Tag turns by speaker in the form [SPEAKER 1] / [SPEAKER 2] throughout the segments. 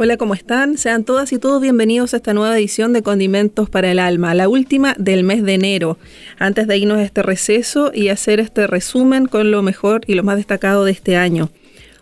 [SPEAKER 1] Hola, ¿cómo están? Sean todas y todos bienvenidos a esta nueva edición de Condimentos para el Alma, la última del mes de enero. Antes de irnos a este receso y hacer este resumen con lo mejor y lo más destacado de este año.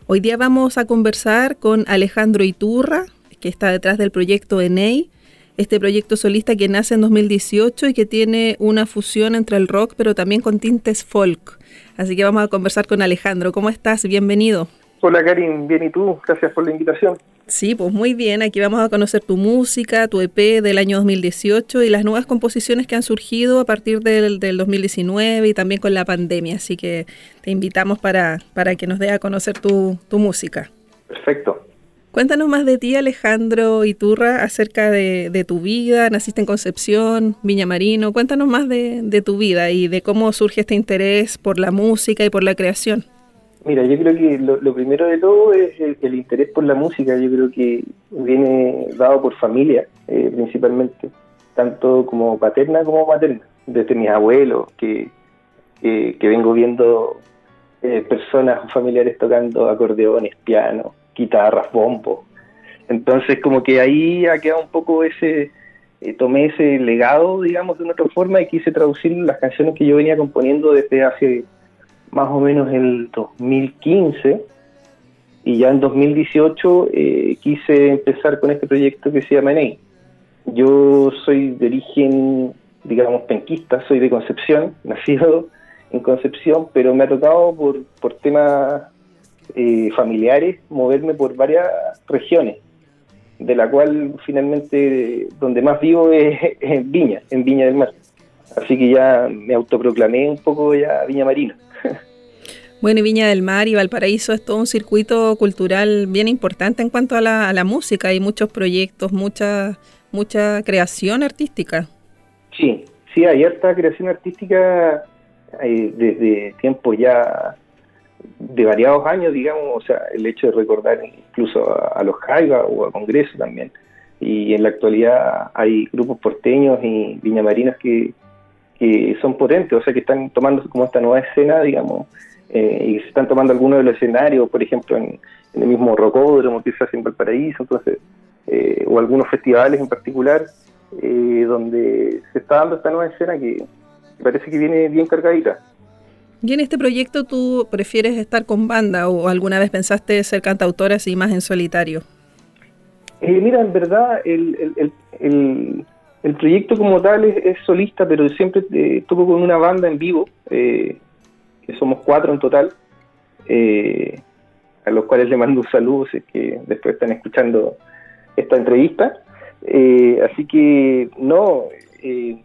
[SPEAKER 1] Hoy día vamos a conversar con Alejandro Iturra, que está detrás del proyecto ENEI, este proyecto solista que nace en 2018 y que tiene una fusión entre el rock pero también con tintes folk. Así que vamos a conversar con Alejandro. ¿Cómo estás? Bienvenido.
[SPEAKER 2] Hola Karin, bien y tú, gracias por la invitación.
[SPEAKER 1] Sí, pues muy bien. Aquí vamos a conocer tu música, tu EP del año 2018 y las nuevas composiciones que han surgido a partir del, del 2019 y también con la pandemia. Así que te invitamos para, para que nos dé a conocer tu, tu música.
[SPEAKER 2] Perfecto.
[SPEAKER 1] Cuéntanos más de ti, Alejandro Iturra, acerca de, de tu vida. Naciste en Concepción, Viña Marino. Cuéntanos más de, de tu vida y de cómo surge este interés por la música y por la creación.
[SPEAKER 2] Mira, yo creo que lo, lo primero de todo es el, el interés por la música. Yo creo que viene dado por familia, eh, principalmente, tanto como paterna como materna. Desde mis abuelos, que, que, vengo viendo eh, personas familiares tocando acordeones, piano, guitarras, bombo. Entonces, como que ahí ha quedado un poco ese, eh, tomé ese legado, digamos, de una otra forma y quise traducir las canciones que yo venía componiendo desde hace más o menos el 2015 y ya en 2018 eh, quise empezar con este proyecto que se llama ENEI. Yo soy de origen, digamos, penquista, soy de Concepción, nacido en Concepción, pero me ha tocado por, por temas eh, familiares moverme por varias regiones, de la cual finalmente donde más vivo es en Viña, en Viña del Mar. Así que ya me autoproclamé un poco ya Viña Marina.
[SPEAKER 1] Bueno, y Viña del Mar y Valparaíso es todo un circuito cultural bien importante en cuanto a la, a la música. Hay muchos proyectos, mucha, mucha creación artística.
[SPEAKER 2] Sí, sí, hay harta creación artística eh, desde tiempos ya de variados años, digamos, o sea, el hecho de recordar incluso a, a los Jaiba o a Congreso también. Y en la actualidad hay grupos porteños y viñamarinas que, que son potentes, o sea, que están tomando como esta nueva escena, digamos, eh, y se están tomando algunos de los escenarios, por ejemplo, en, en el mismo Rocódromo que se hace en Valparaíso, entonces, eh, o algunos festivales en particular, eh, donde se está dando esta nueva escena que parece que viene bien cargadita.
[SPEAKER 1] Y en este proyecto tú prefieres estar con banda o alguna vez pensaste ser cantautora así más en solitario.
[SPEAKER 2] Eh, mira, en verdad, el, el, el, el, el proyecto como tal es, solista, pero siempre eh, toco con una banda en vivo, eh, que somos cuatro en total, eh, a los cuales le mando un saludo si es que después están escuchando esta entrevista. Eh, así que, no, eh,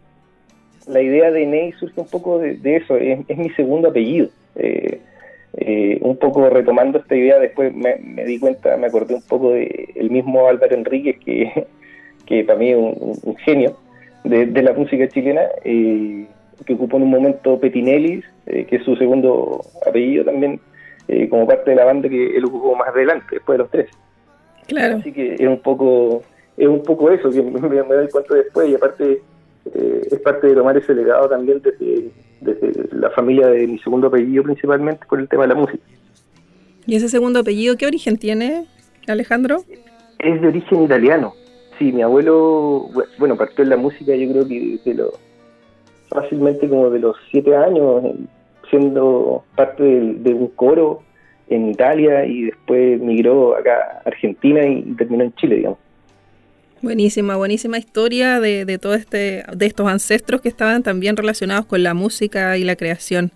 [SPEAKER 2] la idea de Ney surge un poco de, eso, es, es, mi segundo apellido. Eh, eh, un poco retomando esta idea, después me, me, di cuenta, me acordé un poco de mismo Álvaro Enríquez, que, que para mí es un, un genio de, de, la música chilena, eh, que ocupó en un momento Petinelli, eh, que es su segundo apellido también, eh, como parte de la banda que él ocupó más adelante, después de los tres.
[SPEAKER 1] Claro.
[SPEAKER 2] Así que es un poco, es un poco eso, que me, me doy cuenta después, y aparte eh, es parte de tomar ese legado también desde, desde la familia de mi segundo apellido principalmente por el tema de la música.
[SPEAKER 1] ¿Y ese segundo apellido qué origen tiene, Alejandro?
[SPEAKER 2] Es de origen italiano. Sí, mi abuelo, bueno, partió en la música yo creo que desde lo, fácilmente como de los siete años, siendo parte de, un coro en Italia y después migró acá a Argentina y terminó en Chile, digamos.
[SPEAKER 1] Buenísima, buenísima historia de, de todo este, de estos ancestros que estaban también relacionados con la música y la creación.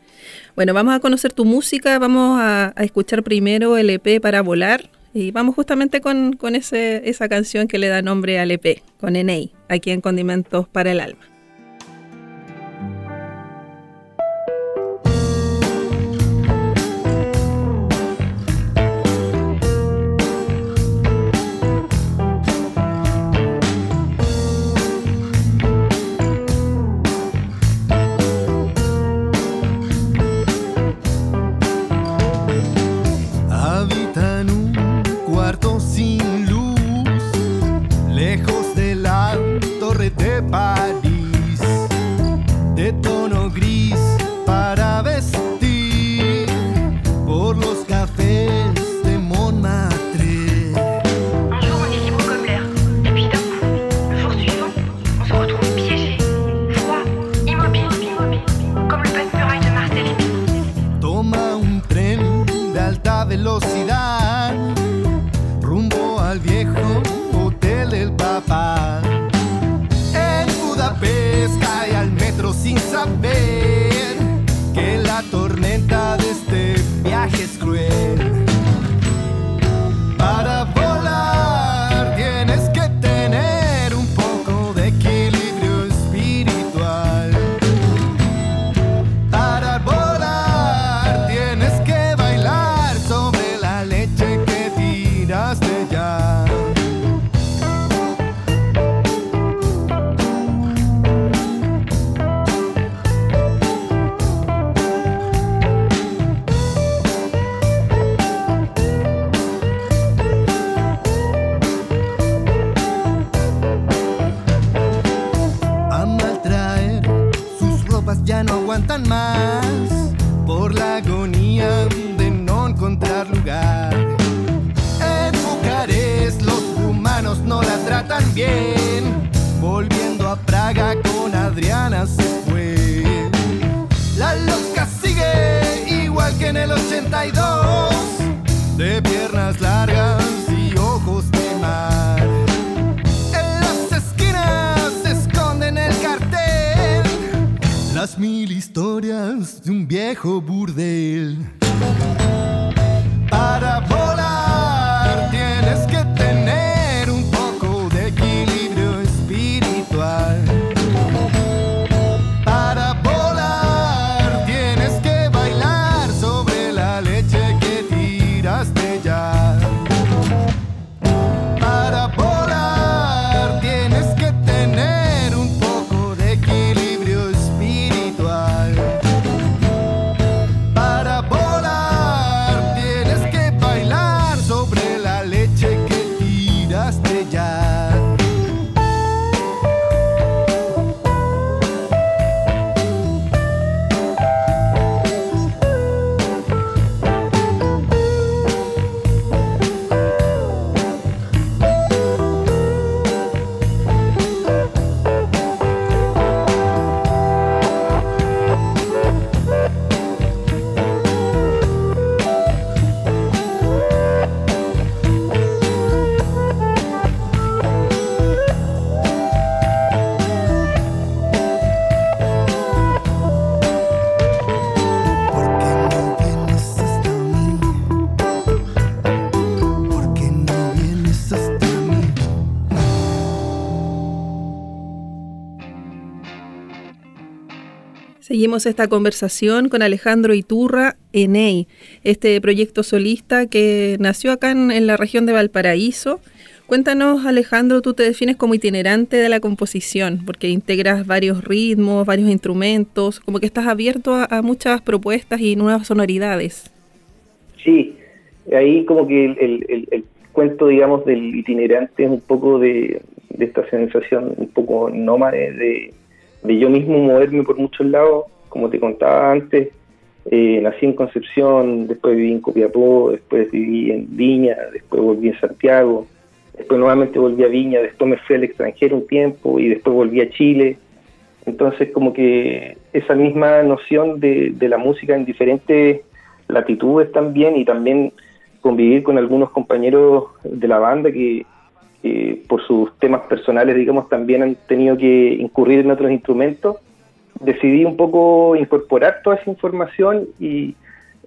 [SPEAKER 1] Bueno, vamos a conocer tu música, vamos a, a escuchar primero el EP para volar y vamos justamente con, con ese, esa canción que le da nombre al EP, con Enei, aquí en Condimentos para el Alma. Seguimos esta conversación con Alejandro Iturra, ENEI, este proyecto solista que nació acá en, la región de Valparaíso. Cuéntanos, Alejandro, tú te defines como itinerante de la composición, porque integras varios ritmos, varios instrumentos, como que estás abierto a, muchas propuestas y nuevas sonoridades.
[SPEAKER 2] Sí, ahí como que el cuento, digamos, del itinerante es un poco de, de esta sensación un poco nómade de, de yo mismo moverme por muchos lados, como te contaba antes, eh, nací en Concepción, después viví en Copiapó, después viví en Viña, después volví en Santiago, después nuevamente volví a Viña, después me fui al extranjero un tiempo y después volví a Chile. Entonces como que esa misma noción de, de la música en diferentes latitudes también y también convivir con algunos compañeros de la banda que, que por sus temas personales, digamos, también han tenido que incurrir en otros instrumentos, decidí un poco incorporar toda esa información y,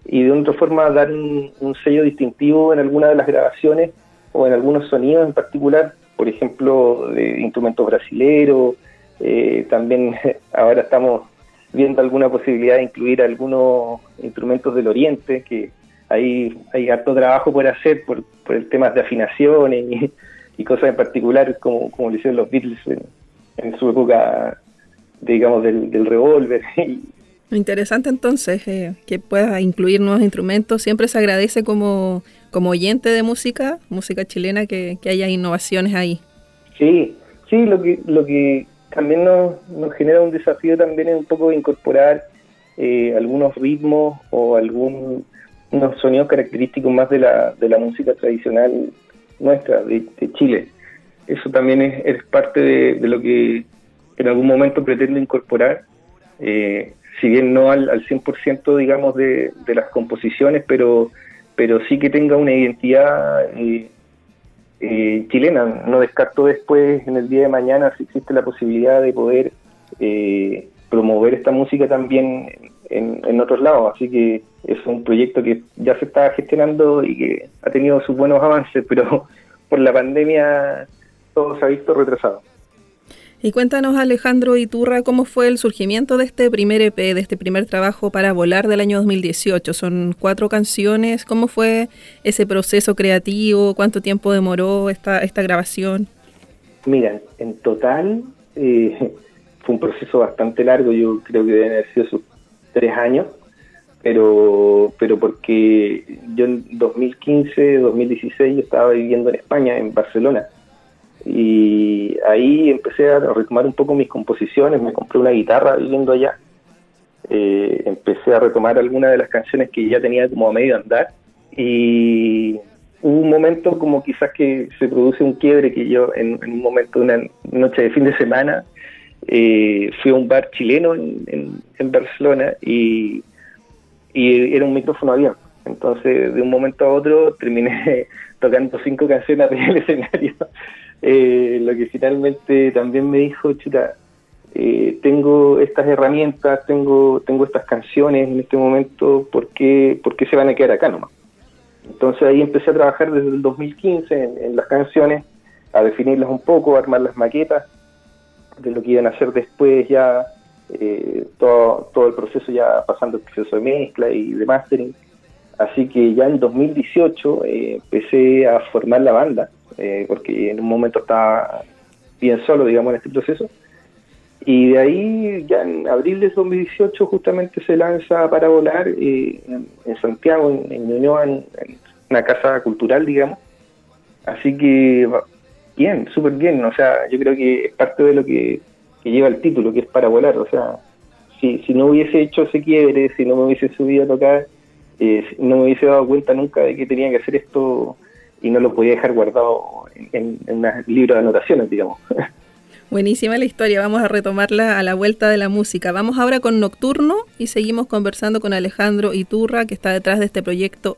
[SPEAKER 2] de otra forma dar un, sello distintivo en alguna de las grabaciones o en algunos sonidos en particular, por ejemplo, de instrumentos brasileros, eh, también ahora estamos viendo alguna posibilidad de incluir algunos instrumentos del oriente, que hay, hay harto trabajo por hacer por, por el tema de afinaciones y, y cosas en particular, como, como lo hicieron los Beatles en, en su época, digamos, del, del revólver.
[SPEAKER 1] Interesante entonces eh, que puedas incluir nuevos instrumentos. Siempre se agradece como, como oyente de música, música chilena, que, que haya innovaciones ahí.
[SPEAKER 2] Sí, sí, lo que, lo que también nos, nos genera un desafío también un poco incorporar eh, algunos ritmos o algún unos sonidos característicos más de la, de la música tradicional nuestra, de, Chile. Eso también es, parte de, lo que en algún momento pretendo incorporar, eh, si bien no al, al 100% digamos de, de, las composiciones, pero, pero sí que tenga una identidad eh, eh, chilena. No descarto después, en el día de mañana, si existe la posibilidad de poder promover esta música también en, en, otros lados. Así que es un proyecto que ya se está gestionando y que ha tenido sus buenos avances, pero por la pandemia todo se ha visto retrasado.
[SPEAKER 3] Y cuéntanos, Alejandro Iturra, cómo fue el surgimiento de este primer EP, de este primer trabajo para volar del año 2018. Son cuatro canciones. ¿Cómo fue ese proceso creativo? ¿Cuánto tiempo demoró esta, esta grabación?
[SPEAKER 2] Mira, en total eh, fue un proceso bastante largo. Yo creo que deben haber sido sus tres años pero pero porque yo en 2015, 2016 yo estaba viviendo en España, en Barcelona, y ahí empecé a retomar un poco mis composiciones, me compré una guitarra viviendo allá, eh, empecé a retomar algunas de las canciones que ya tenía como a medio andar, y hubo un momento como quizás que se produce un quiebre que yo en, un momento de una noche de fin de semana eh, fui a un bar chileno en, en Barcelona y era un micrófono abierto. Entonces, de un momento a otro, terminé tocando cinco canciones arriba del escenario. Eh, lo que finalmente también me dijo, chuta, eh, tengo estas herramientas, tengo tengo estas canciones en este momento, ¿por qué, ¿por qué se van a quedar acá nomás? Entonces ahí empecé a trabajar desde el 2015 en, en las canciones, a definirlas un poco, a armar las maquetas de lo que iban a hacer después ya eh, todo, todo el proceso ya pasando el proceso de mezcla y de mastering. Así que ya en 2018 eh, empecé a formar la banda, eh, porque en un momento estaba bien solo, digamos, en este proceso. Y de ahí, ya en abril de 2018, justamente se lanza para volar en, Santiago, en, en en, una casa cultural, digamos. Así que, bien, súper bien. O sea, yo creo que es parte de lo que lleva el título, que es para volar. O sea, si, si no hubiese hecho ese quiebre, si no me hubiese subido a tocar, eh, no me hubiese dado cuenta nunca de que tenía que hacer esto y no lo podía dejar guardado en, en un libro de anotaciones, digamos.
[SPEAKER 3] Buenísima la historia, vamos a retomarla a la vuelta de la música. Vamos ahora con Nocturno y seguimos conversando con Alejandro Iturra, que está detrás de este proyecto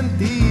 [SPEAKER 3] sentir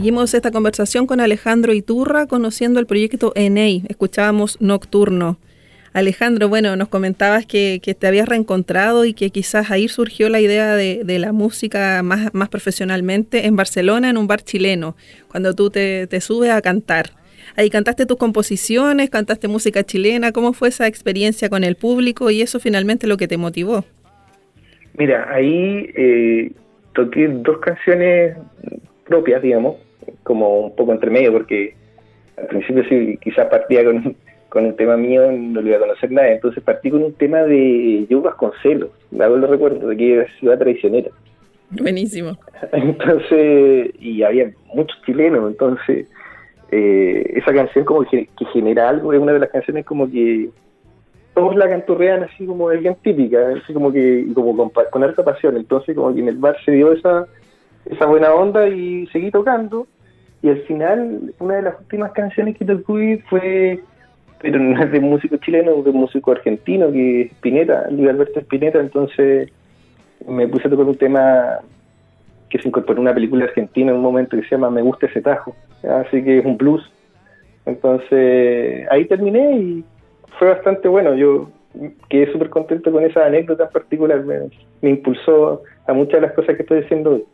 [SPEAKER 1] Seguimos esta conversación con Alejandro Iturra, conociendo el proyecto ENEI. Escuchábamos Nocturno. Alejandro, bueno, nos comentabas que, te habías reencontrado y que quizás ahí surgió la idea de, la música más, profesionalmente en Barcelona, en un bar chileno, cuando tú te, te subes a cantar. Ahí cantaste tus composiciones, cantaste música chilena. ¿Cómo fue esa experiencia con el público y eso finalmente lo que te motivó?
[SPEAKER 2] Mira, ahí eh, toqué dos canciones propias, digamos, como un poco entre medio, porque al principio sí, quizás partía con, con el tema mío, no lo iba a conocer nada, entonces partí con un tema de Yo Vasconcelos, me hago lo recuerdo, de que era ciudad traicionera.
[SPEAKER 1] Buenísimo.
[SPEAKER 2] Entonces, y había muchos chilenos, entonces eh, esa canción como que, que, genera algo, es una de las canciones como que todos la canturrean así como es bien típica, así como que como con, con harta pasión, entonces como que en el bar se dio esa esa buena onda y seguí tocando. Y al final una de las últimas canciones que toqué fue pero no es de músico chileno, de músico argentino que es Spinetta, Luis Alberto Spinetta, entonces me puse a tocar un tema que se incorporó en una película argentina en un momento que se llama Me gusta ese tajo, así que es un blues. Entonces ahí terminé y fue bastante bueno, yo quedé súper contento con esa anécdota en particular, me, me impulsó a muchas de las cosas que estoy diciendo hoy.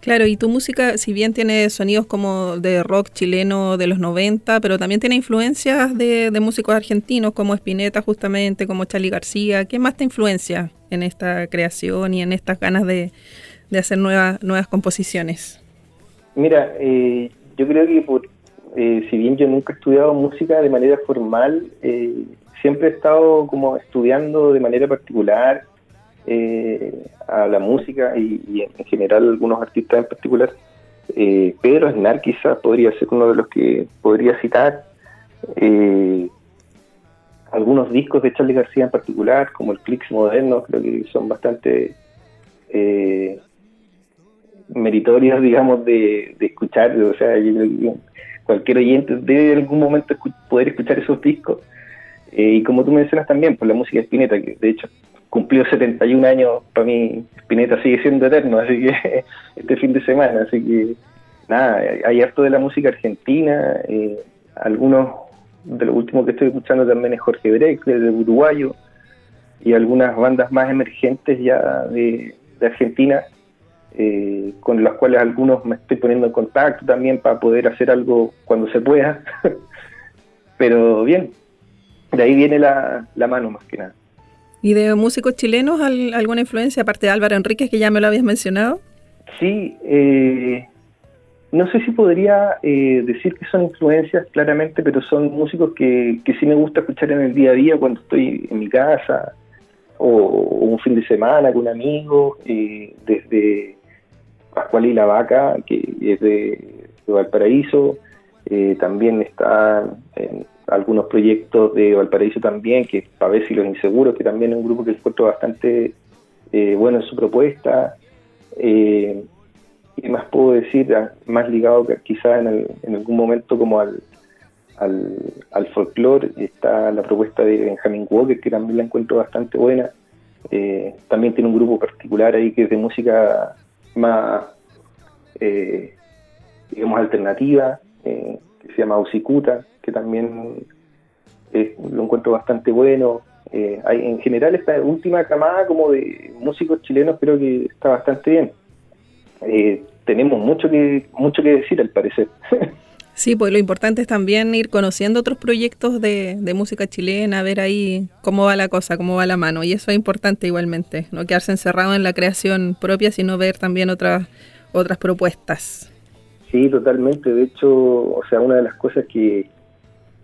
[SPEAKER 1] Claro, y tu música, si bien tiene sonidos como de rock chileno de los 90, pero también tiene influencias de, músicos argentinos como Spinetta justamente, como Charlie García. ¿Qué más te influencia en esta creación y en estas ganas de, de hacer nuevas, nuevas composiciones?
[SPEAKER 2] Mira, eh, yo creo que por, eh, si bien yo nunca he estudiado música de manera formal, eh, siempre he estado como estudiando de manera particular eh, a la música y, en general algunos artistas en particular. Eh, Pedro Aznar quizás podría ser uno de los que podría citar. Eh, algunos discos de Charlie García en particular, como el Clicks Moderno, creo que son bastante eh, meritorios, digamos, de, escuchar. O sea, cualquier oyente debe en algún momento escu poder escuchar esos discos. Y como tú mencionas también, por la música de que de hecho cumplió 71 años, para mí Spinetta sigue siendo eterno, así que este fin de semana, así que nada, hay harto de la música argentina, eh, algunos de lo último que estoy escuchando también es Jorge Breck, de uruguayo, y algunas bandas más emergentes ya de, Argentina, eh, con las cuales algunos me estoy poniendo en contacto también para poder hacer algo cuando se pueda. Pero bien, de ahí viene la mano más que nada.
[SPEAKER 3] ¿Y de músicos chilenos alguna influencia, aparte de Álvaro Enríquez, que ya me lo habías mencionado?
[SPEAKER 2] Sí, eh, no sé si podría eh, decir que son influencias claramente, pero son músicos que, que sí me gusta escuchar en el día a día cuando estoy en mi casa o, un fin de semana con un amigo, eh, desde Pascual y la Vaca, que es de, Valparaíso, eh, también están en algunos proyectos de Valparaíso también, que es Pavés y los Inseguros, que también es un grupo que encuentro bastante bueno en su propuesta. Eh, ¿qué más puedo decir? Ah, más ligado quizás en, en algún momento como al, al, al folclore, está la propuesta de Benjamin Walker, que también la encuentro bastante buena. Eh, también tiene un grupo particular ahí que es de música más, eh, digamos, alternativa, eh, que se llama Usicuta, que también lo encuentro bastante bueno. hay, en general, esta última camada como de músicos chilenos creo que está bastante bien. Eh, tenemos mucho que, mucho que decir al parecer.
[SPEAKER 3] Sí, pues lo importante es también ir conociendo otros proyectos de, música chilena, ver ahí cómo va la cosa, cómo va la mano. Y eso es importante igualmente, no quedarse encerrado en la creación propia, sino ver también otras, otras propuestas.
[SPEAKER 2] Sí, totalmente. De hecho, o sea, una de las cosas que,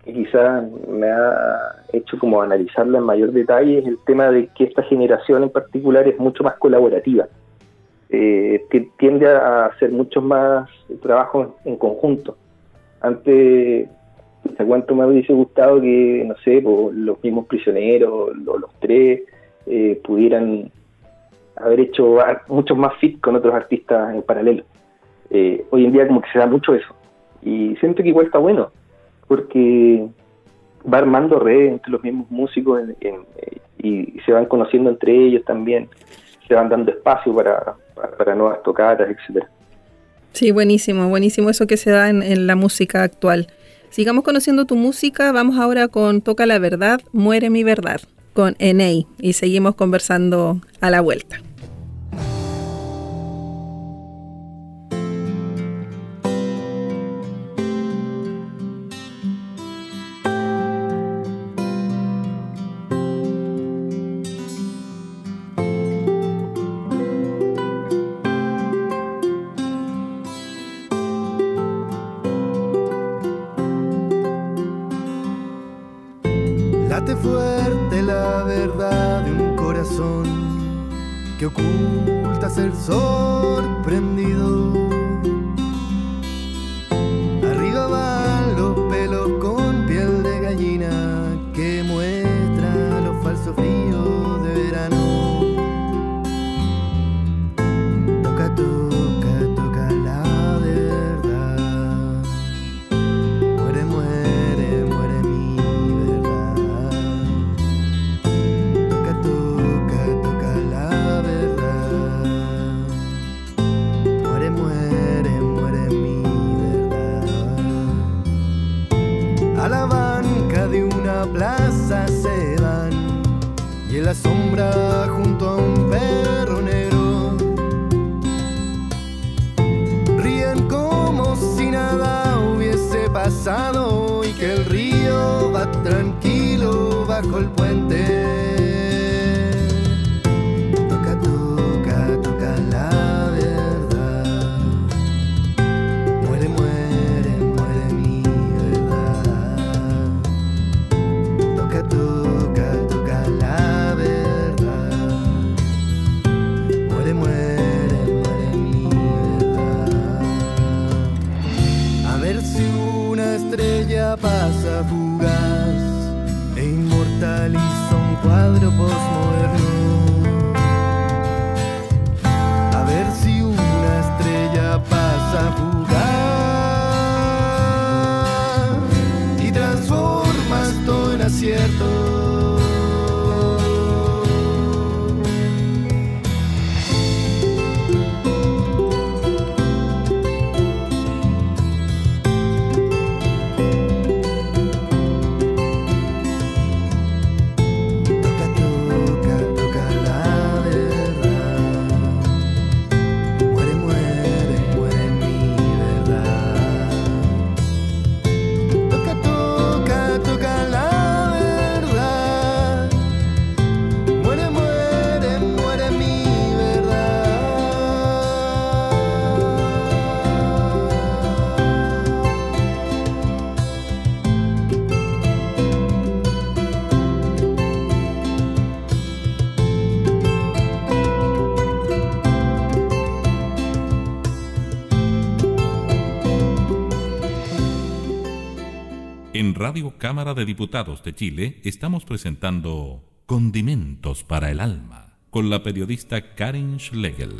[SPEAKER 2] que quizás me ha hecho como analizarla en mayor detalle es el tema de que esta generación en particular es mucho más colaborativa eh, tiende a hacer muchos más trabajos en conjunto. Antes, ¿te cuánto me hubiese gustado que, no sé, los mismos prisioneros, los, los tres, eh, pudieran haber hecho muchos más fit con otros artistas en paralelo? Eh, hoy en día como que se da mucho eso. Y siento que igual está bueno, porque va armando redes entre los mismos músicos y se van conociendo entre ellos también, se van dando espacio para, nuevas tocadas, etcétera.
[SPEAKER 3] Sí, buenísimo, buenísimo eso que se da en, la música actual. Sigamos conociendo tu música, vamos ahora con Toca la Verdad, Muere mi Verdad, con Enei, y seguimos conversando a la vuelta.
[SPEAKER 4] fuerte la verdad de un corazón que oculta ser sorprendido. Radio Cámara de Diputados de Chile estamos presentando Condimentos para el Alma con la periodista Karin Schlegel.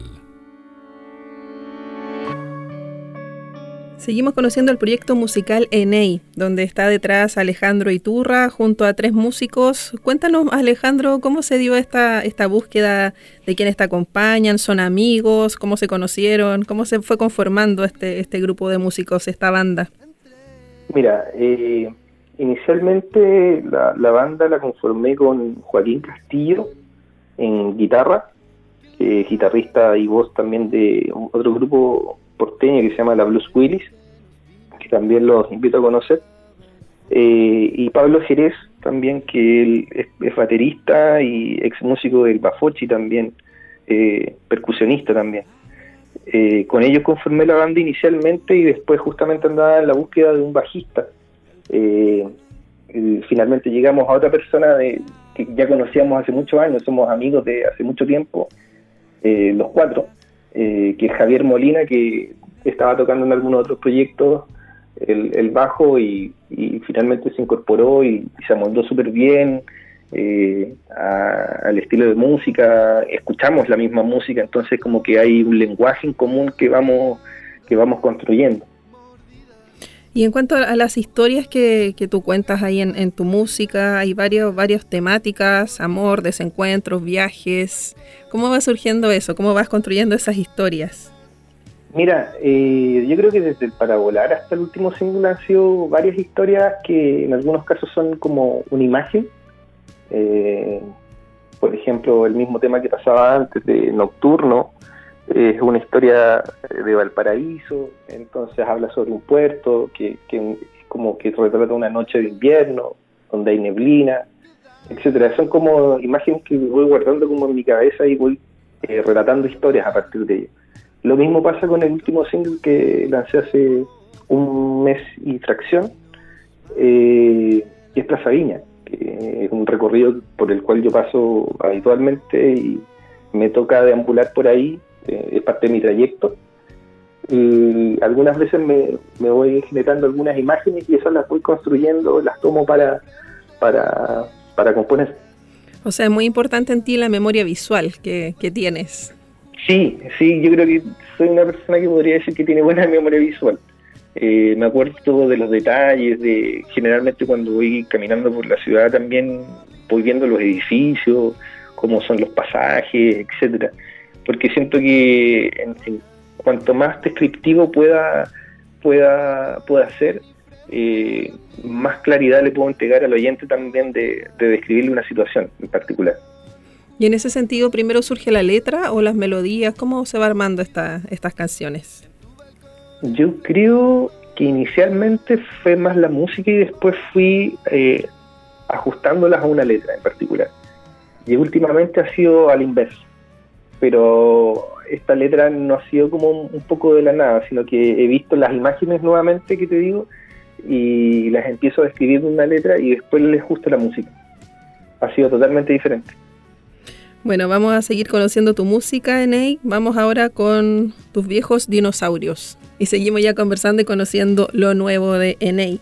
[SPEAKER 1] Seguimos conociendo el proyecto musical Enei, donde está detrás Alejandro Iturra junto a tres músicos. Cuéntanos, Alejandro, cómo se dio esta, esta búsqueda de quienes te acompañan, son amigos, cómo se conocieron, cómo se fue conformando este, este grupo de músicos, esta banda.
[SPEAKER 2] Mira, eh, inicialmente la, banda la conformé con Joaquín Castillo en guitarra, eh, guitarrista y voz también de otro grupo porteño que se llama la Blues Willis, que también los invito a conocer, eh, y Pablo Jerez también, que él es, baterista y ex músico del Bafochi también, eh, percusionista también. Eh, con ellos conformé la banda inicialmente y después justamente andaba en la búsqueda de un bajista. Finalmente llegamos a otra persona de, que ya conocíamos hace muchos años, somos amigos de hace mucho tiempo, los cuatro, eh, que es Javier Molina, que estaba tocando en algunos otros proyectos el, bajo y, finalmente se incorporó y, se amoldó súper bien eh, al estilo de música, escuchamos la misma música, entonces como que hay un lenguaje en común que vamos, que vamos construyendo.
[SPEAKER 1] Y en cuanto a las historias que, tú cuentas ahí en, tu música, hay varios, varias temáticas, amor, desencuentros, viajes. ¿Cómo va surgiendo eso? ¿Cómo vas construyendo esas historias?
[SPEAKER 2] Mira, eh, yo creo que desde el Para Volar hasta el último single han sido varias historias que en algunos casos son como una imagen. Eh, por ejemplo, el mismo tema que pasaba antes de Nocturno, es una historia de Valparaíso, entonces habla sobre un puerto que, que como que retrata una noche de invierno, donde hay neblina, etcétera. Son como imágenes que voy guardando como en mi cabeza y voy eh, relatando historias a partir de ello. Lo mismo pasa con el último single que lancé hace un mes y fracción, eh, que es Plaza Viña, que es un recorrido por el cual yo paso habitualmente y me toca deambular por ahí es parte de mi trayecto. Y algunas veces me, voy generando algunas imágenes y esas las voy construyendo, las tomo para, para, para componer.
[SPEAKER 1] O sea, es muy importante en ti la memoria visual que, tienes.
[SPEAKER 2] Sí, sí, yo creo que soy una persona que podría decir que tiene buena memoria visual. Eh, me acuerdo de los detalles, de generalmente cuando voy caminando por la ciudad también voy viendo los edificios, cómo son los pasajes, etcétera porque siento que en, cuanto más descriptivo pueda, pueda, pueda ser, eh, más claridad le puedo entregar al oyente también de, describirle una situación en particular.
[SPEAKER 1] Y en ese sentido, primero surge la letra o las melodías, ¿cómo se va armando esta, estas canciones?
[SPEAKER 2] Yo creo que inicialmente fue más la música y después fui eh, ajustándolas a una letra en particular. Y últimamente ha sido al inverso pero esta letra no ha sido como un poco de la nada, sino que he visto las imágenes nuevamente que te digo y las empiezo a escribir en una letra y después les gusta la música. Ha sido totalmente diferente.
[SPEAKER 1] Bueno, vamos a seguir conociendo tu música, Enei. Vamos ahora con tus viejos dinosaurios. Y seguimos ya conversando y conociendo lo nuevo de Enei.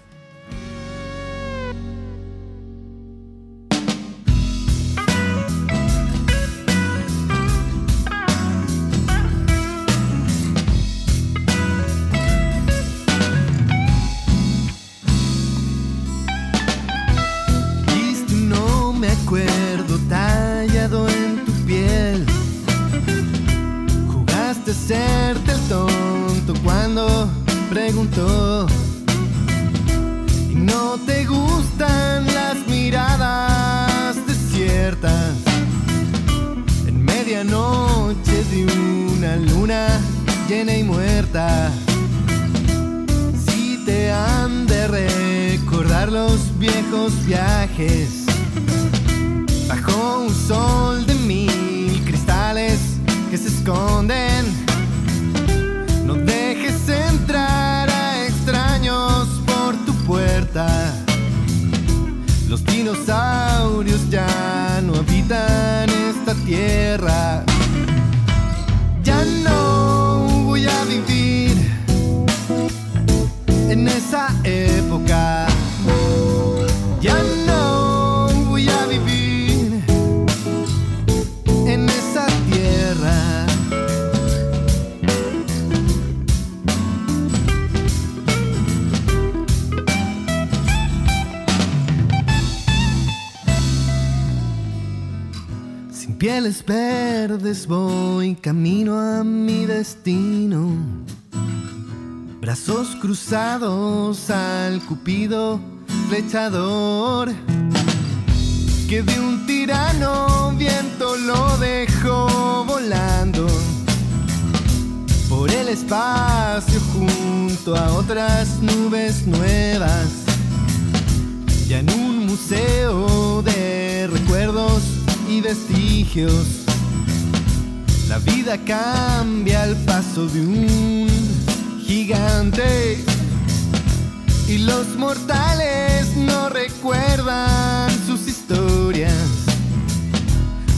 [SPEAKER 3] Verdes voy camino a mi destino. Brazos cruzados al cupido flechador. Que de un tirano viento lo dejó volando por el espacio junto a otras nubes nuevas. Ya en un museo de recuerdos y vestigios. La vida cambia al paso de un gigante y los mortales no recuerdan sus historias.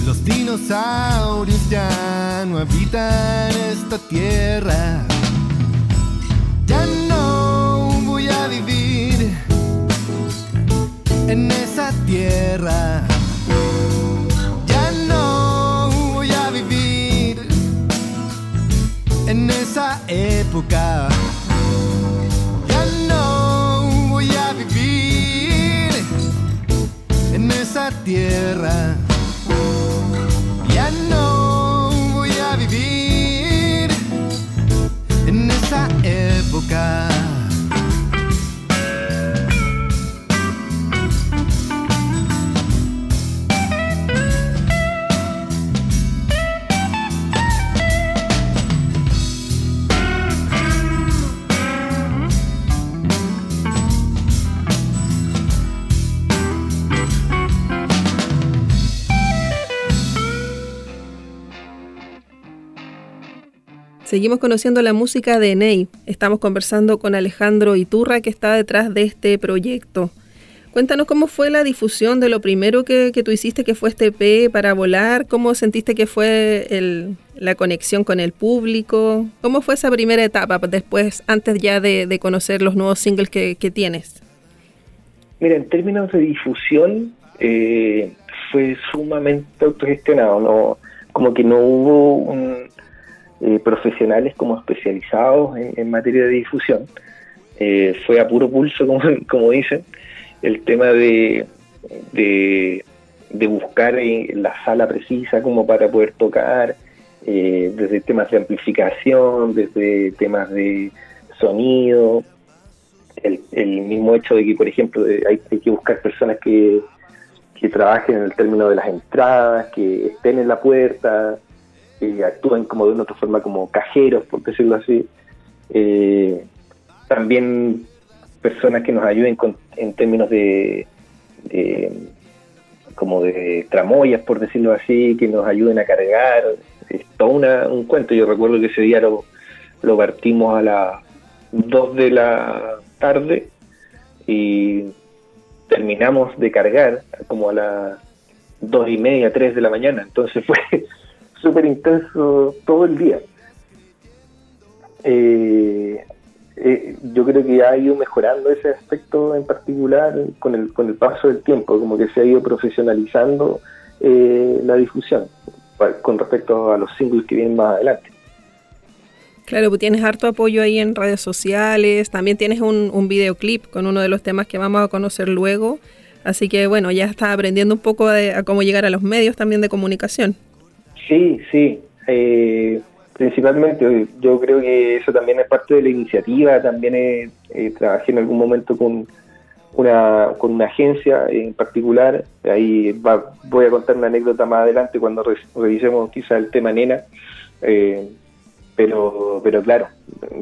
[SPEAKER 3] Los dinosaurios ya no habitan esta tierra. Ya no voy a vivir en esa tierra. Esa época. Ya no voy a vivir en esa tierra. Ya no voy a vivir en esa época.
[SPEAKER 1] Seguimos conociendo la música de Ney. Estamos conversando con Alejandro Iturra, que está detrás de este proyecto. Cuéntanos cómo fue la difusión de lo primero que, que tú hiciste, que fue este P para volar. ¿Cómo sentiste que fue el, la conexión con el público? ¿Cómo fue esa primera etapa después, antes ya de, de conocer los nuevos singles que, que, tienes?
[SPEAKER 2] Mira, en términos de difusión, eh, fue sumamente autogestionado. No, como que no hubo un, eh, profesionales como especializados en, materia de difusión. Eh, fue a puro pulso, como, dicen, el tema de, de, buscar la sala precisa como para poder tocar, eh, desde temas de amplificación, desde temas de sonido, el, el mismo hecho de que, por ejemplo, hay, hay que buscar personas que, que trabajen en el término de las entradas, que estén en la puerta, que actúen como de una otra forma como cajeros, por decirlo así. Eh, también personas que nos ayuden con, en términos de, de, como de tramoyas, por decirlo así, que nos ayuden a cargar. Es todo una, un cuento. Yo recuerdo que ese día lo, lo partimos a las 2 de la tarde y terminamos de cargar como a las dos y media, tres de la mañana. Entonces fue súper intenso todo el día. Eh, eh, yo creo que ha ido mejorando ese aspecto en particular con el, con el paso del tiempo, como que se ha ido profesionalizando eh, la difusión con respecto a los singles que vienen más adelante.
[SPEAKER 1] Claro, pues tienes harto apoyo ahí en redes sociales, también tienes un, un videoclip con uno de los temas que vamos a conocer luego, así que bueno, ya estás aprendiendo un poco de, a cómo llegar a los medios también de comunicación.
[SPEAKER 2] Sí, sí. Eh, principalmente, yo creo que eso también es parte de la iniciativa. También eh, eh, trabajé en algún momento con una, con una agencia en particular. Ahí va, voy a contar una anécdota más adelante cuando re, revisemos quizá el tema nena. Eh, pero, pero claro,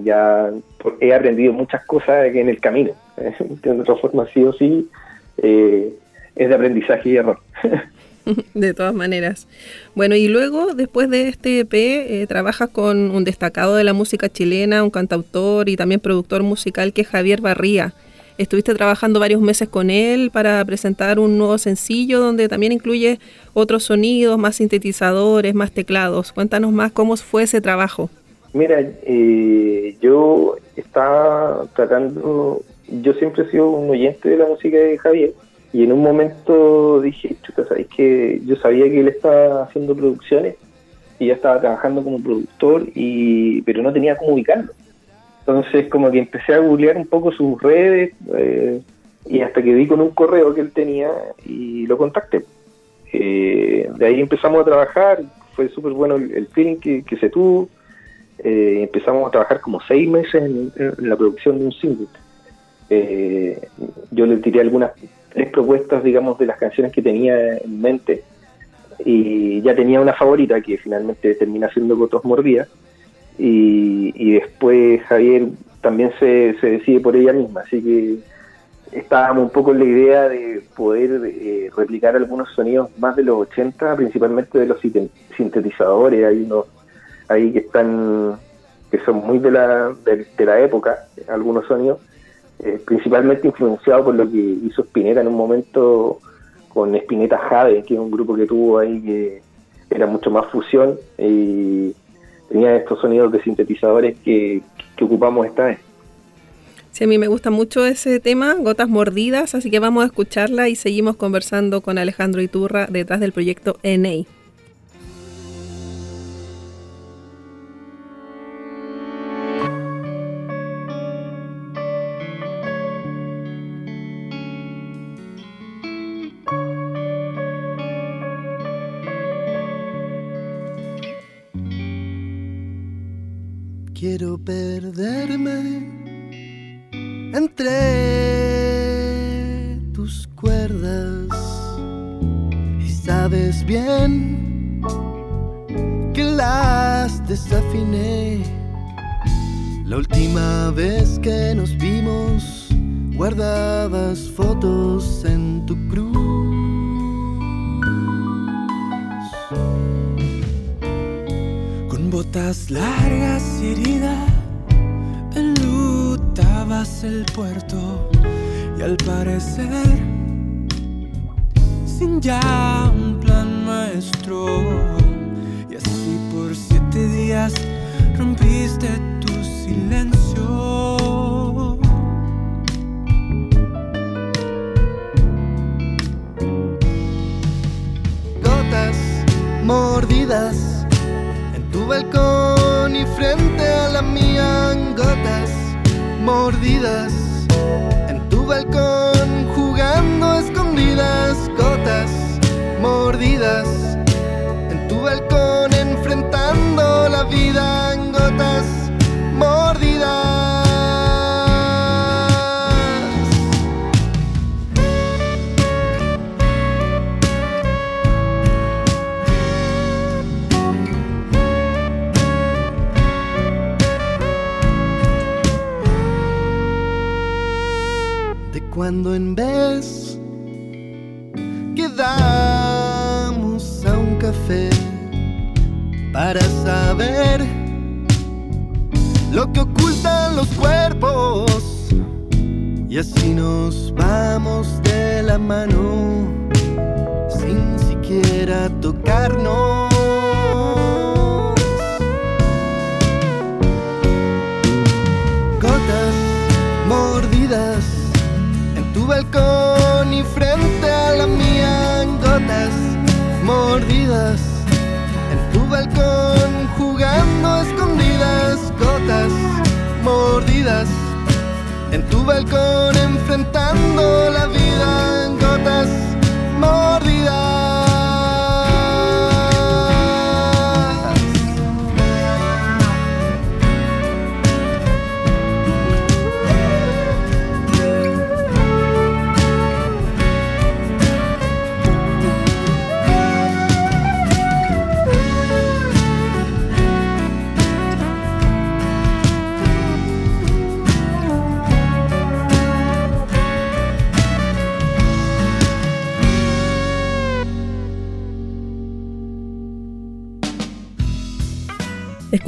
[SPEAKER 2] ya he aprendido muchas cosas en el camino. de otra forma, sí o sí, es de aprendizaje y error.
[SPEAKER 1] de todas maneras. Bueno, y luego, después de este EP, eh, trabajas con un destacado de la música chilena, un cantautor y también productor musical que es Javier Barría. Estuviste trabajando varios meses con él para presentar un nuevo sencillo donde también incluye otros sonidos, más sintetizadores, más teclados. Cuéntanos más cómo fue ese trabajo.
[SPEAKER 2] Mira, eh, yo estaba tratando, yo siempre he sido un oyente de la música de Javier y en un momento dije, chuta, ¿sabes que Yo sabía que él estaba haciendo producciones y ya estaba trabajando como productor, y pero no tenía cómo ubicarlo. Entonces como que empecé a googlear un poco sus redes eh, y hasta que vi con un correo que él tenía y lo contacté. Eh, de ahí empezamos a trabajar, fue súper bueno el, el feeling que, se tuvo. Eh, empezamos a trabajar como seis meses en, en la producción de un single. Yo le tiré algunas tres propuestas, digamos, de las canciones que tenía en mente. Y ya tenía una favorita que finalmente termina siendo Gotos Mordidas y, y después Javier también se, se decide por ella misma, así que estábamos un poco en la idea de poder eh, replicar algunos sonidos más de los 80, principalmente de los sinte- sintetizadores, hay unos ahí que están que son muy de la, de la época, algunos sonidos, eh, principalmente influenciados por lo que hizo Spinetta en un momento con Spinetta Jade, que es un grupo que tuvo ahí que era mucho más fusión y tenía estos sonidos de sintetizadores que, que ocupamos esta vez.
[SPEAKER 3] Sí, a mí me gusta mucho ese tema, Gotas Mordidas, así que vamos a escucharla y seguimos conversando con Alejandro Iturra detrás del proyecto NA.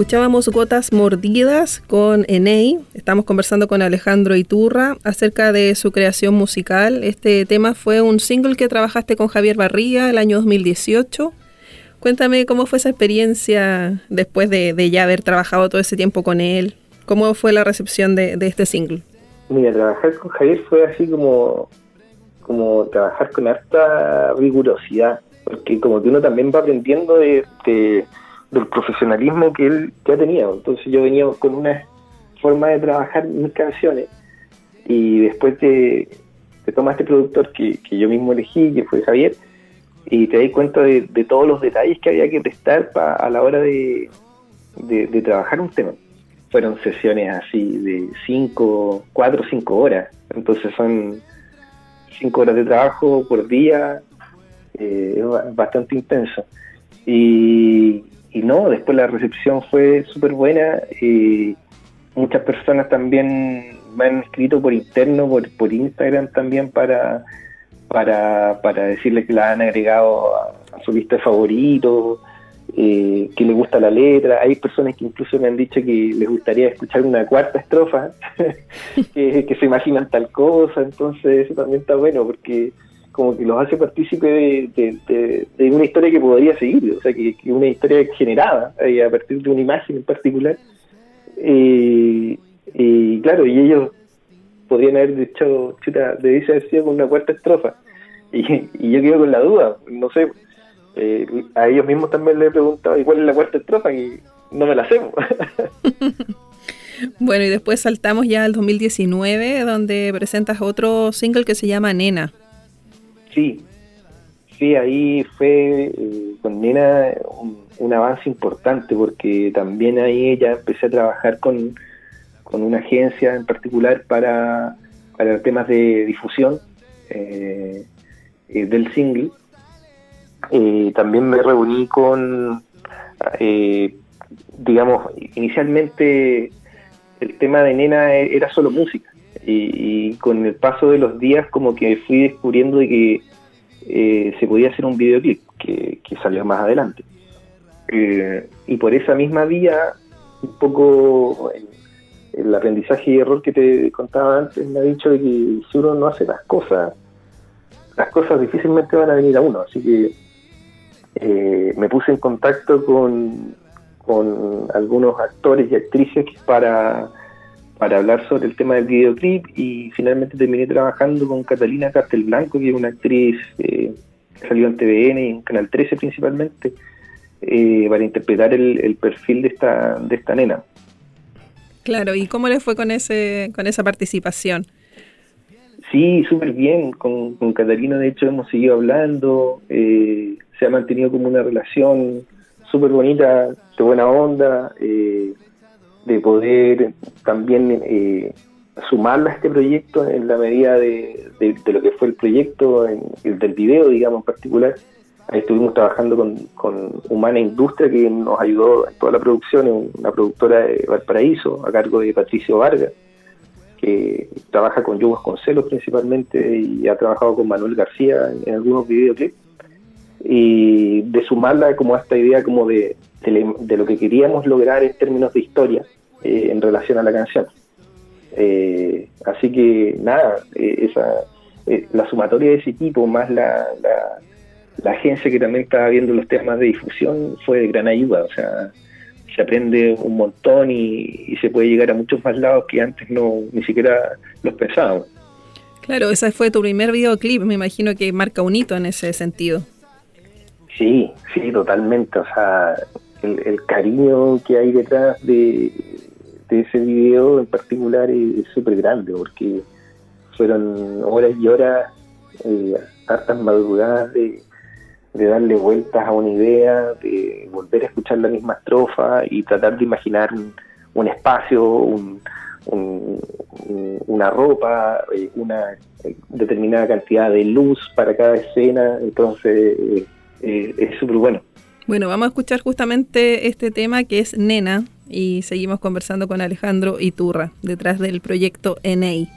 [SPEAKER 3] Escuchábamos Gotas Mordidas con Enei. Estamos conversando con Alejandro Iturra acerca de su creación musical. Este tema fue un single que trabajaste con Javier Barriga el año 2018. Cuéntame cómo fue esa experiencia después de, de ya haber trabajado todo ese tiempo con él. ¿Cómo fue la recepción de, de este single?
[SPEAKER 2] Mira, trabajar con Javier fue así como, como trabajar con harta rigurosidad, porque como que uno también va aprendiendo de, de- del profesionalismo que él ya tenía. Entonces yo venía con una forma de trabajar mis canciones y después de, de tomar este productor que, que yo mismo elegí, que fue Javier, y te das cuenta de, todos los detalles que había que prestar a la hora de, de, trabajar un tema. Fueron sesiones así de 5, 4 o 5 horas. Entonces son 5 horas de trabajo por día, eh, bastante intenso. Y, y, no, después la recepción fue súper buena. Y muchas personas también me han escrito por interno, por, por Instagram también para, para, para decirle que la han agregado a, su lista de favoritos eh, que le gusta la letra. Hay personas que incluso me han dicho que les gustaría escuchar una cuarta estrofa, que, se imaginan tal cosa, entonces eso también está bueno porque como que los hace partícipe de, una historia que podría seguir, o sea, que, una historia generada eh, a partir de una imagen en particular. Eh, y claro, y ellos podrían haber dicho, chuta, dice haber sido con una cuarta estrofa. Y, yo quedo con la duda, no sé, eh, a ellos mismos también les he preguntado, ¿y cuál es la cuarta estrofa? Y no me la hacemos.
[SPEAKER 1] bueno, y después saltamos ya al 2019, donde presentas otro single que se llama Nena.
[SPEAKER 2] Sí, sí, ahí fue eh, con Nena un, avance importante, porque también ahí ya empecé a trabajar con, una agencia en particular para, para temas de difusión eh, del single. Eh, también me reuní con, eh, digamos, inicialmente el tema de Nena era solo música y, con el paso de los días como que fui descubriendo de que eh, se podía hacer un videoclip que, salió más adelante. y por esa misma vía, un poco el, aprendizaje y error que te contaba antes me ha dicho que si uno no hace las cosas, las cosas difícilmente van a venir a uno. Así que eh, me puse en contacto con, con algunos actores y actrices para, para hablar sobre el tema del videoclip y finalmente terminé trabajando con Catalina Castelblanco, que es una actriz eh, que salió en TVN y en Canal 13 principalmente, eh, para interpretar el, perfil de esta, de esta nena.
[SPEAKER 1] Claro, ¿y cómo le fue con, ese, con esa participación?
[SPEAKER 2] Sí, súper bien. Con, con Catalina, de hecho, hemos seguido hablando. Eh, se ha mantenido como una relación súper bonita, de buena onda, eh, de poder también eh, sumarla a este proyecto en la medida de, lo que fue el proyecto, en, el del video, digamos, en particular. Ahí estuvimos trabajando con, Humana Industria, que nos ayudó en toda la producción, una productora de Valparaíso, a cargo de Patricio Vargas, que trabaja con Yugos Concelos principalmente y ha trabajado con Manuel García en algunos videoclips y de sumarla como a esta idea como de, de, lo que queríamos lograr en términos de historia eh, en relación a la canción. Eh, así que nada, eh, esa, la sumatoria de ese equipo más la, la, agencia que también estaba viendo los temas de difusión fue de gran ayuda, o sea, se aprende un montón y, y se puede llegar a muchos más lados que antes no ni siquiera los pensábamos.
[SPEAKER 1] Claro, ese fue tu primer videoclip, me imagino que marca un hito en ese sentido.
[SPEAKER 2] Sí, sí, totalmente. O sea, el, cariño que hay detrás de, ese video en particular es súper grande porque fueron horas y horas, eh, hartas madrugadas de, darle vueltas a una idea, de volver a escuchar la misma estrofa y tratar de imaginar un, espacio, una ropa, eh, una determinada cantidad de luz para cada escena. Entonces, eh, eh, es súper bueno.
[SPEAKER 1] Bueno, vamos a escuchar justamente este tema que es Nena y seguimos conversando con Alejandro Iturra detrás del proyecto ENEI.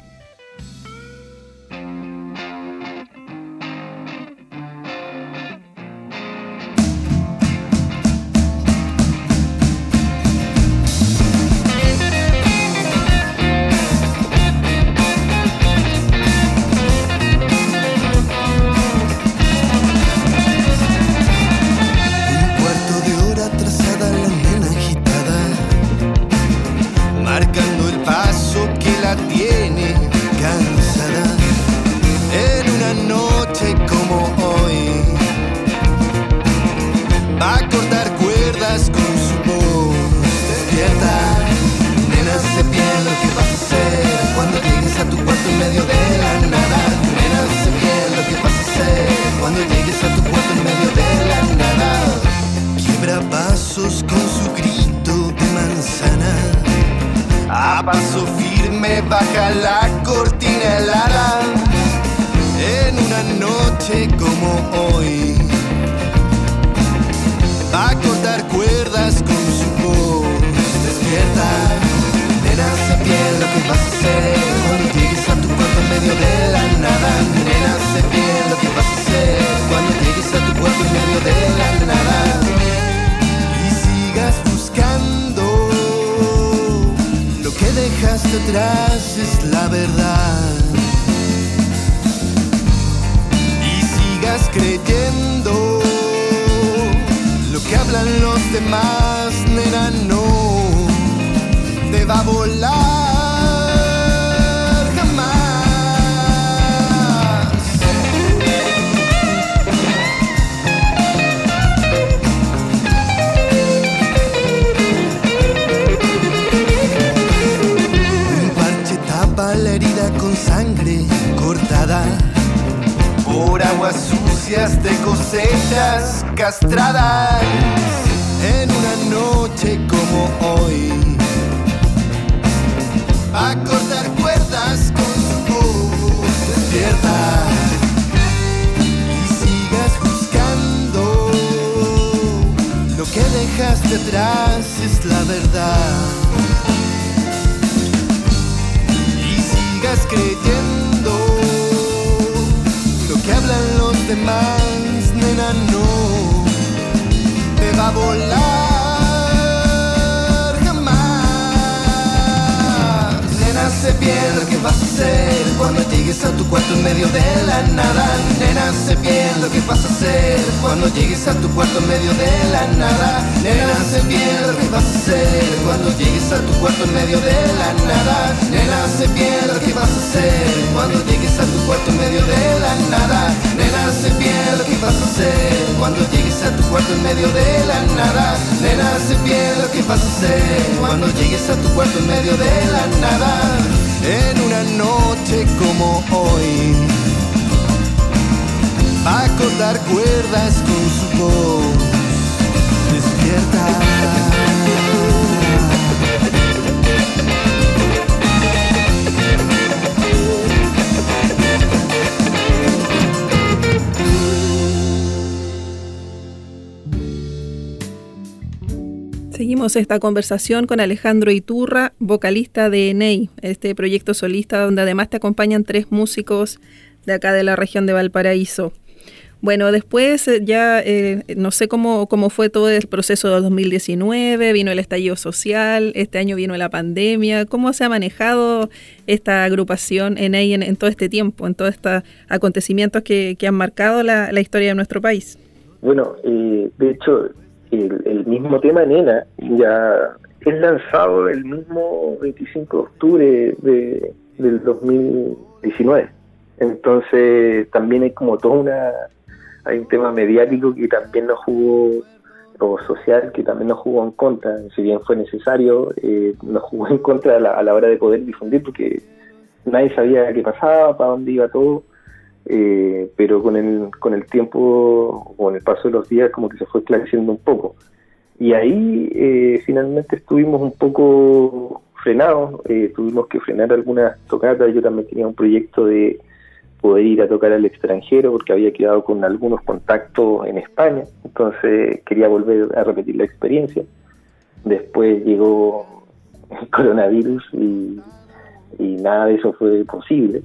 [SPEAKER 3] Dejaste atrás es la verdad. Y sigas creyendo lo que hablan los demás, nena, no te va a volar aguas de cosechas castradas en una noche como hoy. A cuerdas con su voz despierta y sigas buscando lo que dejaste atrás es la verdad. y sigas creyendo los demás, nena, no te va a volar jamás. Nena, bien lo que vas a hacer cuando llegues a tu cuarto en medio de la nada. Nena, sé bien lo que vas a hacer cuando llegues a tu cuarto en medio de la nada. Nena, sé bien lo que vas a hacer cuando llegues a tu cuarto en medio de la nada. Nena, sé bien lo que vas a hacer cuando llegues a tu cuarto en medio de la nada. Nena, sé bien lo que vas a hacer cuando llegues a tu cuarto en medio de la nada. Nena, sé bien lo que vas a hacer cuando llegues a tu cuarto en medio de la nada. En una noche como hoy va a cortar cuerdas con su voz. Despierta.
[SPEAKER 1] Esta conversación con Alejandro Iturra, vocalista de Enei, este proyecto solista donde además te acompañan tres músicos de acá de la región de Valparaíso. Bueno, después eh, ya eh, no sé cómo, cómo fue todo el proceso de 2019, vino el estallido social, este año vino la pandemia, ¿cómo se ha manejado esta agrupación en, en todo este tiempo, en todos estos acontecimientos que, que han marcado la, la, historia de nuestro país?
[SPEAKER 2] Bueno, eh, de hecho, el, el, mismo tema Nena ya es lanzado el mismo 25 de octubre de, del 2019. Entonces también hay como toda una hay un tema mediático que también nos jugó, o social, que también nos jugó en contra, si bien fue necesario, eh, nos jugó en contra a la, a la, hora de poder difundir, porque nadie sabía qué pasaba, para dónde iba todo, eh, pero con el, con el tiempo, con el paso de los días, como que se fue esclareciendo un poco. Y ahí eh, finalmente estuvimos un poco frenados, tuvimos que frenar algunas tocatas, yo también tenía un proyecto de poder ir a tocar al extranjero porque había quedado con algunos contactos en España, entonces quería volver a repetir la experiencia. Después llegó el coronavirus y nada de eso fue posible.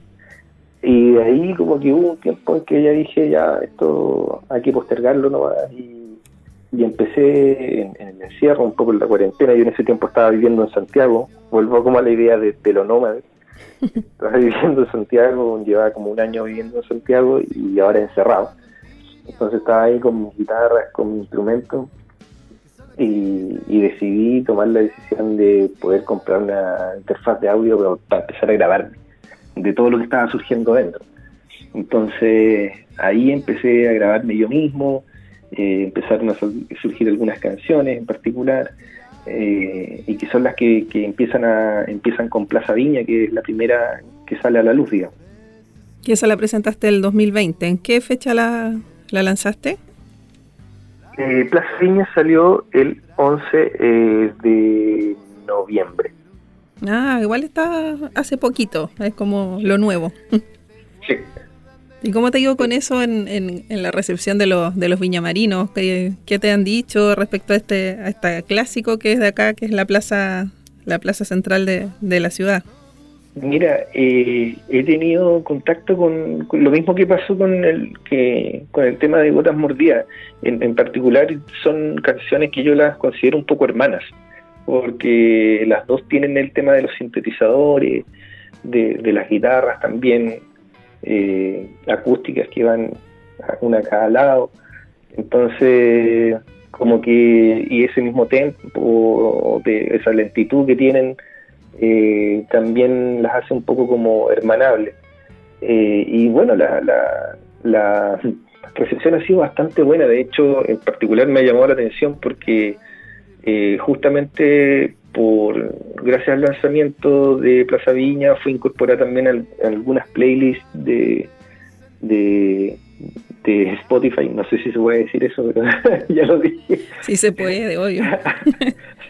[SPEAKER 2] Y de ahí como que hubo un tiempo en que ya dije, ya, esto hay que postergarlo nomás. Y, y empecé en, en, el encierro, un poco en la cuarentena, yo en ese tiempo estaba viviendo en Santiago, vuelvo como a la idea de, de lo nómade, estaba viviendo en Santiago, llevaba como un año viviendo en Santiago y ahora encerrado. Entonces estaba ahí con mis guitarras, con mi instrumento y, y, decidí tomar la decisión de poder comprar una interfaz de audio para empezar a grabar de todo lo que estaba surgiendo dentro. Entonces ahí empecé a grabarme yo mismo, eh, empezaron a surgir algunas canciones en particular eh, y que son las que, que, empiezan a empiezan con Plaza Viña, que es la primera que sale a la luz, digamos.
[SPEAKER 1] Y esa la presentaste el 2020. ¿En qué fecha la, la lanzaste?
[SPEAKER 2] Eh, Plaza Viña salió el 11 eh, de noviembre.
[SPEAKER 1] Ah, igual está hace poquito, es como lo nuevo.
[SPEAKER 2] Sí.
[SPEAKER 1] ¿Y cómo te digo con eso en, en, en la recepción de los, de los viñamarinos? ¿Qué, ¿Qué, te han dicho respecto a este, a este clásico que es de acá, que es la plaza, la plaza central de, de la ciudad?
[SPEAKER 2] Mira, eh, he tenido contacto con, con, lo mismo que pasó con el que con el tema de Gotas Mordidas. En, en, particular son canciones que yo las considero un poco hermanas, porque las dos tienen el tema de los sintetizadores, de, de las guitarras también eh, acústicas que van una a cada lado. Entonces, como que, y ese mismo tempo, de esa lentitud que tienen, eh, también las hace un poco como hermanables. Eh, y bueno, la, la, la, recepción ha sido bastante buena, de hecho, en particular me ha llamado la atención porque eh, justamente por gracias al lanzamiento de Plaza Viña fue incorporada también a, a algunas playlists de, de, de, Spotify, no sé si se puede decir eso, pero ya lo dije.
[SPEAKER 1] Sí se puede, obvio.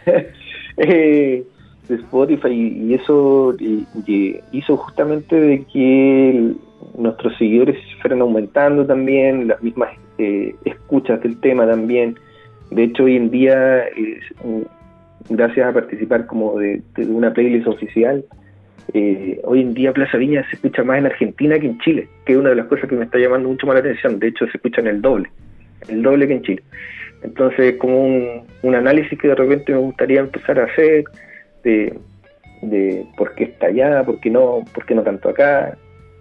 [SPEAKER 2] eh, de Spotify y eso y, y hizo justamente de que el, nuestros seguidores fueran aumentando también, las mismas eh, escuchas del tema también. De hecho, hoy en día, gracias a participar como de, una playlist oficial, eh, hoy en día Plaza Viña se escucha más en Argentina que en Chile, que es una de las cosas que me está llamando mucho más la atención. De hecho, se escucha en el doble, el doble que en Chile. Entonces, como un, un análisis que de repente me gustaría empezar a hacer de, de por qué está allá, por qué no, por qué no tanto acá.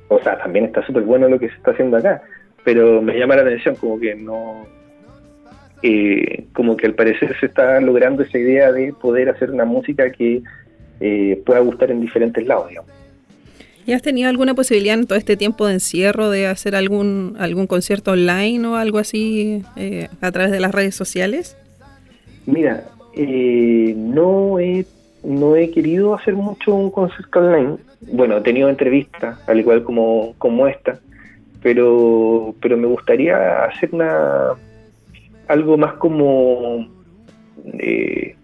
[SPEAKER 2] O sea, también está súper bueno lo que se está haciendo acá, pero me llama la atención como que no, eh, como que al parecer se está logrando esa idea de poder hacer una música que eh, pueda gustar en diferentes lados, digamos.
[SPEAKER 1] ¿Y has tenido alguna posibilidad en todo este tiempo de encierro de hacer algún algún concierto online o algo así eh, a través de las redes sociales?
[SPEAKER 2] Mira, eh, no he no he querido hacer mucho un concierto online. Bueno, he tenido entrevistas, al igual como, como esta, pero, pero me gustaría hacer una algo más como eh,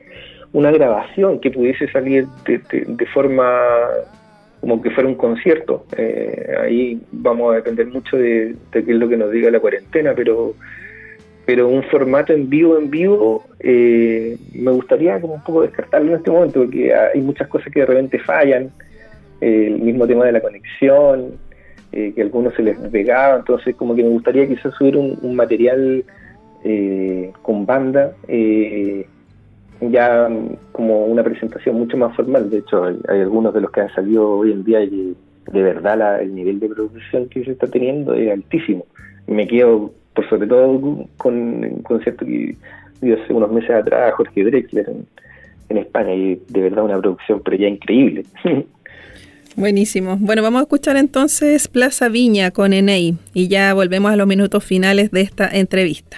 [SPEAKER 2] una grabación que pudiese salir de, de, forma como que fuera un concierto. Eh, ahí vamos a depender mucho de, qué es lo que nos diga la cuarentena, pero pero un formato en vivo, en vivo, eh, me gustaría como un poco descartarlo en este momento, porque hay muchas cosas que de repente fallan, eh, el mismo tema de la conexión, eh, que a algunos se les pegaba, entonces como que me gustaría quizás subir un material eh, con banda, eh, ya como una presentación mucho más formal, de hecho hay, algunos de los que han salido hoy en día y de verdad la, el nivel de producción que se está teniendo es altísimo, me quedo por sobre todo con un concierto que dio hace unos meses atrás Jorge Drexler en, en, España y de verdad una producción pero ya increíble.
[SPEAKER 1] Buenísimo. Bueno, vamos a escuchar entonces Plaza Viña con Enei y ya volvemos a los minutos finales de esta entrevista.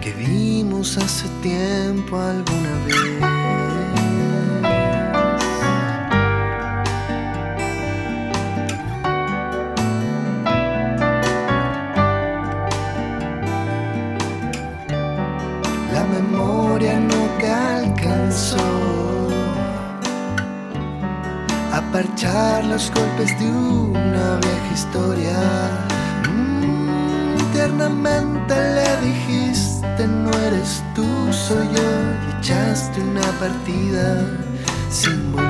[SPEAKER 3] Que vimos hace tiempo alguna vez. Sin volver.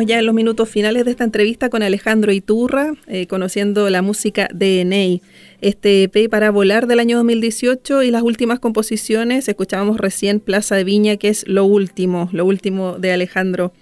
[SPEAKER 3] Ya en los
[SPEAKER 1] minutos finales de esta entrevista con Alejandro Iturra, eh, conociendo la música de. Este EP para volar del año 2018 y las últimas composiciones, escuchábamos recién Plaza de Viña, que es lo último, lo último de Alejandro.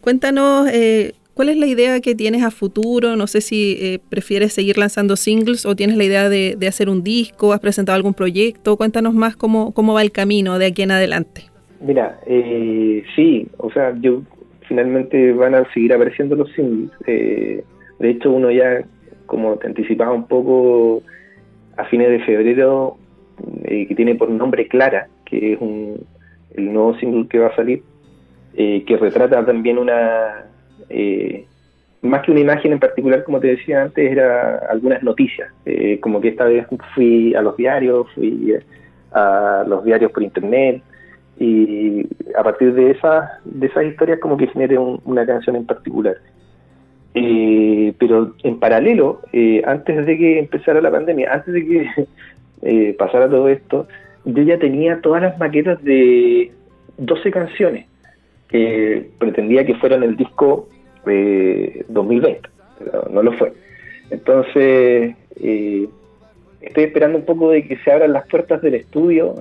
[SPEAKER 1] Cuéntanos, eh, ¿cuál es la idea que tienes a futuro? No sé si eh, prefieres seguir lanzando singles o tienes la idea de, de, hacer un disco, has presentado algún proyecto. Cuéntanos más cómo, cómo va el camino de aquí en adelante.
[SPEAKER 2] Mira, eh, sí, o sea, yo finalmente van a seguir apareciendo los singles. Eh, de hecho, uno ya, como te anticipaba un poco, a fines de febrero, eh, que tiene por nombre Clara, que es un, el nuevo single que va a salir, eh, que retrata también una, eh, más que una imagen en particular, como te decía antes, era algunas noticias. Como que esta vez fui a los diarios, fui a los diarios por internet, y a partir de esas de esas historias como que genere un, una canción en particular. Eh, pero en paralelo eh, antes de que empezara la pandemia antes de que eh, pasara todo esto yo ya tenía todas las maquetas de 12 canciones que pretendía que fueran el disco 2020 pero no lo fue. Entonces estoy esperando un poco de que se abran las puertas del estudio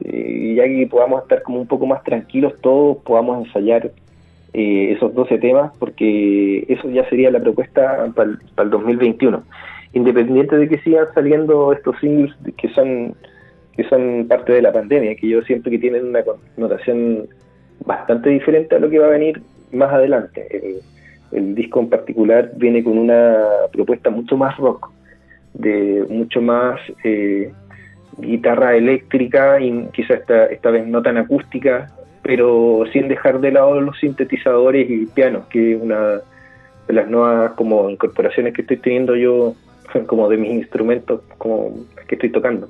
[SPEAKER 2] y ya que podamos estar como un poco más tranquilos todos, podamos ensayar eh, esos 12 temas, porque eso ya sería la propuesta para el, el 2021. Independiente de que sigan saliendo estos singles que son que son parte de la pandemia, que yo siento que tienen una connotación bastante diferente a lo que va a venir más adelante. El, el disco en particular viene con una propuesta mucho más rock, de mucho más eh, guitarra eléctrica y quizá esta, esta vez no tan acústica, pero sin dejar de lado los sintetizadores y pianos, que es una de las nuevas como incorporaciones que estoy teniendo yo como de mis instrumentos como que estoy tocando.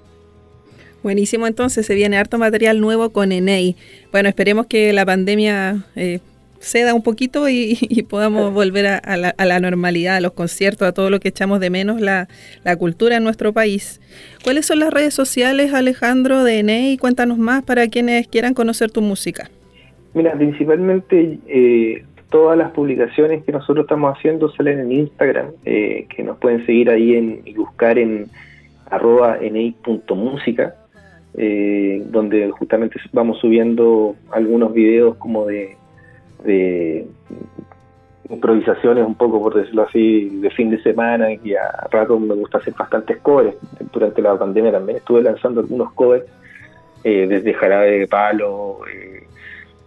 [SPEAKER 1] Buenísimo, entonces se viene harto material nuevo con Enei. Bueno, esperemos que la pandemia eh, ceda un poquito y, y podamos volver a, a, la, a, la, normalidad, a los conciertos, a todo lo que echamos de menos, la, la, cultura en nuestro país. ¿Cuáles son las redes sociales, Alejandro, de Enei? Cuéntanos más para quienes quieran conocer tu música.
[SPEAKER 2] Mira, principalmente eh, todas las publicaciones que nosotros estamos haciendo salen en Instagram, eh, que nos pueden seguir ahí en, y buscar en arroba enei.música, eh, donde justamente vamos subiendo algunos videos como de de improvisaciones un poco, por decirlo así, de fin de semana, y a rato me gusta hacer bastantes covers. Durante la pandemia también estuve lanzando algunos covers, eh, desde Jarabe de Palo, eh,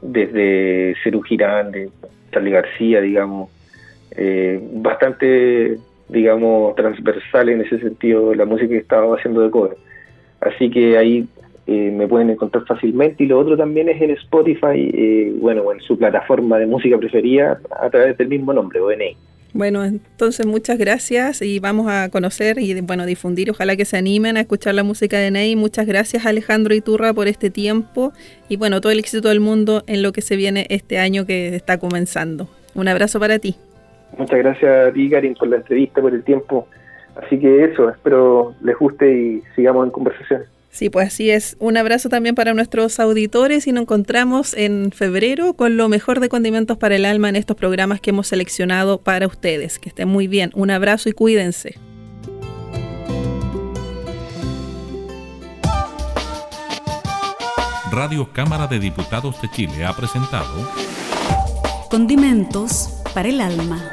[SPEAKER 2] desde Cerú Girán, de Charlie García, digamos. Eh, bastante digamos, transversal en ese sentido la música que estaba haciendo de cover. Así que ahí eh, me pueden encontrar fácilmente y lo otro también es en Spotify, eh, bueno, en su plataforma de música preferida a través del mismo nombre, ONE.
[SPEAKER 1] Bueno, entonces muchas gracias y vamos a conocer y bueno, difundir, ojalá que se animen a escuchar la música de Ney. Muchas gracias Alejandro Iturra por este tiempo y bueno, todo el éxito del mundo en lo que se viene este año que está comenzando. Un abrazo para ti.
[SPEAKER 2] Muchas gracias a ti, Karin, por la entrevista, por el tiempo. Así que eso, espero les guste y sigamos en conversación.
[SPEAKER 1] Sí, pues así es. Un abrazo también para nuestros auditores y nos encontramos en febrero con lo mejor de condimentos para el alma en estos programas que hemos seleccionado para ustedes. Que estén muy bien. Un abrazo y cuídense.
[SPEAKER 4] Radio Cámara de Diputados de Chile ha presentado
[SPEAKER 5] Condimentos para el alma.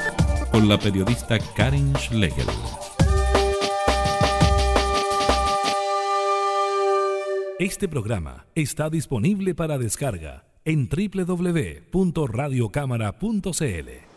[SPEAKER 4] Con la periodista Karin Schlegel.
[SPEAKER 6] Este programa está disponible para descarga en www.radiocámara.cl.